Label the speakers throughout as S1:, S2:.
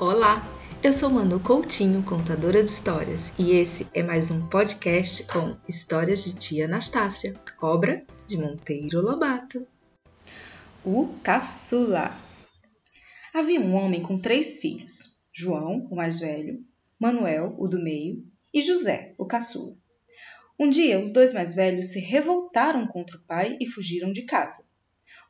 S1: Olá, eu sou Manu Coutinho, contadora de histórias, e esse é mais um podcast com histórias de tia Anastácia, obra de Monteiro Lobato. O Caçula Havia um homem com três filhos: João, o mais velho, Manuel, o do meio, e José, o caçula. Um dia, os dois mais velhos se revoltaram contra o pai e fugiram de casa.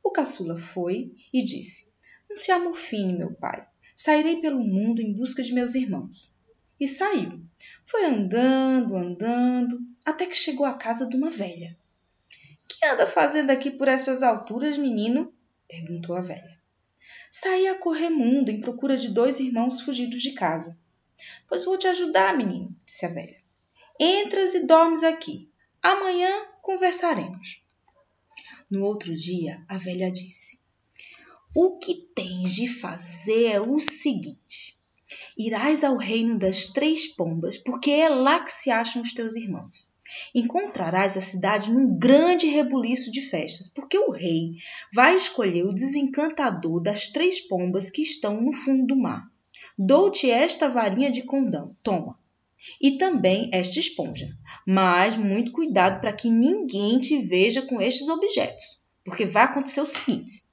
S1: O caçula foi e disse: Não se amofine, meu pai. Sairei pelo mundo em busca de meus irmãos. E saiu. Foi andando, andando, até que chegou à casa de uma velha. Que anda fazendo aqui por essas alturas, menino? perguntou a velha. Saí a correr mundo em procura de dois irmãos fugidos de casa. Pois vou te ajudar, menino, disse a velha. Entras e dormes aqui. Amanhã conversaremos. No outro dia, a velha disse: o que tens de fazer é o seguinte: irás ao reino das três pombas, porque é lá que se acham os teus irmãos. Encontrarás a cidade num grande rebuliço de festas, porque o rei vai escolher o desencantador das três pombas que estão no fundo do mar. Dou-te esta varinha de condão, toma. E também esta esponja. Mas muito cuidado para que ninguém te veja com estes objetos, porque vai acontecer o seguinte: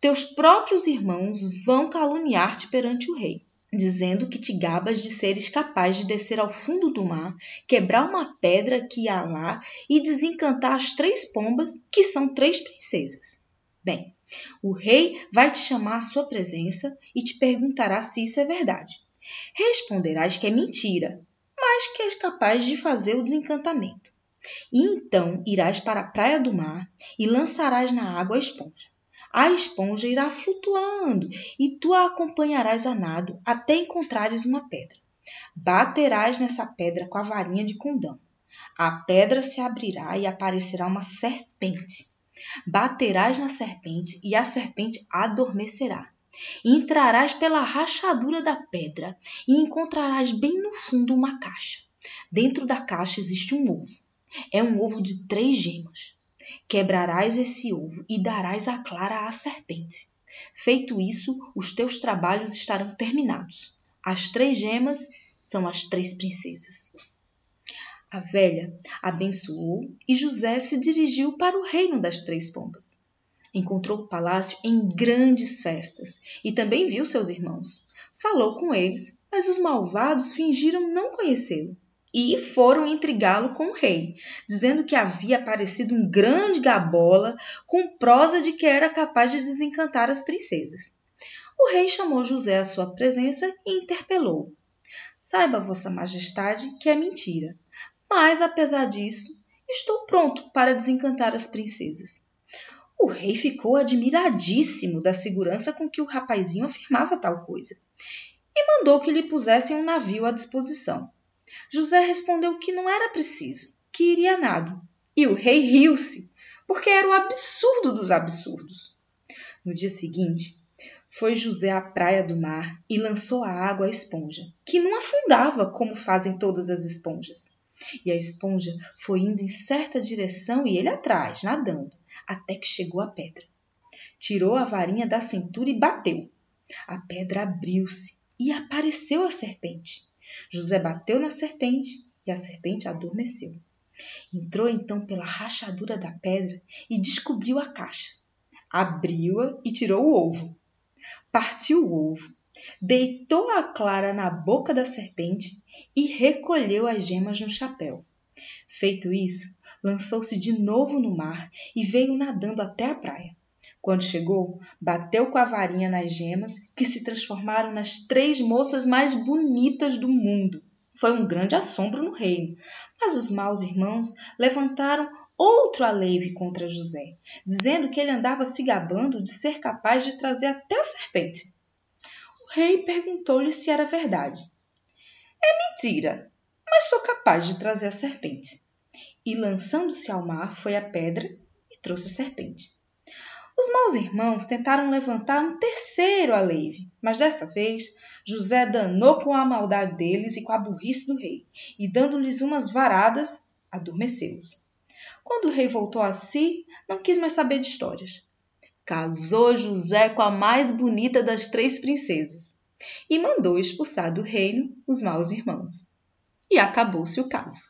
S1: teus próprios irmãos vão caluniar-te perante o rei, dizendo que te gabas de seres capaz de descer ao fundo do mar, quebrar uma pedra que há lá e desencantar as três pombas, que são três princesas. Bem, o rei vai te chamar à sua presença e te perguntará se isso é verdade. Responderás que é mentira, mas que és capaz de fazer o desencantamento. E então irás para a praia do mar e lançarás na água a esponja a esponja irá flutuando e tu a acompanharás a nado até encontrares uma pedra. Baterás nessa pedra com a varinha de condão. A pedra se abrirá e aparecerá uma serpente. Baterás na serpente e a serpente adormecerá. Entrarás pela rachadura da pedra e encontrarás bem no fundo uma caixa. Dentro da caixa existe um ovo. É um ovo de três gemas. Quebrarás esse ovo e darás a clara à serpente. Feito isso, os teus trabalhos estarão terminados. As três gemas são as três princesas. A velha abençoou e José se dirigiu para o reino das três pombas. Encontrou o palácio em grandes festas e também viu seus irmãos. Falou com eles, mas os malvados fingiram não conhecê-lo e foram intrigá-lo com o rei, dizendo que havia aparecido um grande gabola com prosa de que era capaz de desencantar as princesas. O rei chamou José à sua presença e interpelou: Saiba, Vossa Majestade, que é mentira, mas apesar disso, estou pronto para desencantar as princesas. O rei ficou admiradíssimo da segurança com que o rapazinho afirmava tal coisa e mandou que lhe pusessem um navio à disposição. José respondeu que não era preciso, que iria a nado. E o rei riu-se, porque era o absurdo dos absurdos. No dia seguinte, foi José à praia do mar e lançou à água a esponja, que não afundava como fazem todas as esponjas. E a esponja foi indo em certa direção e ele atrás, nadando, até que chegou à pedra. Tirou a varinha da cintura e bateu. A pedra abriu-se e apareceu a serpente. José bateu na serpente e a serpente adormeceu. Entrou então pela rachadura da pedra e descobriu a caixa. Abriu-a e tirou o ovo. Partiu o ovo, deitou a clara na boca da serpente e recolheu as gemas no chapéu. Feito isso, lançou-se de novo no mar e veio nadando até a praia. Quando chegou, bateu com a varinha nas gemas, que se transformaram nas três moças mais bonitas do mundo. Foi um grande assombro no reino, mas os maus irmãos levantaram outro aleive contra José, dizendo que ele andava se gabando de ser capaz de trazer até a serpente. O rei perguntou-lhe se era verdade. É mentira, mas sou capaz de trazer a serpente. E lançando-se ao mar, foi a pedra e trouxe a serpente. Os maus irmãos tentaram levantar um terceiro aleive, mas dessa vez José danou com a maldade deles e com a burrice do rei, e dando-lhes umas varadas, adormeceu-os. Quando o rei voltou a si, não quis mais saber de histórias. Casou José com a mais bonita das três princesas. e mandou expulsar do reino os maus irmãos. E acabou-se o caso.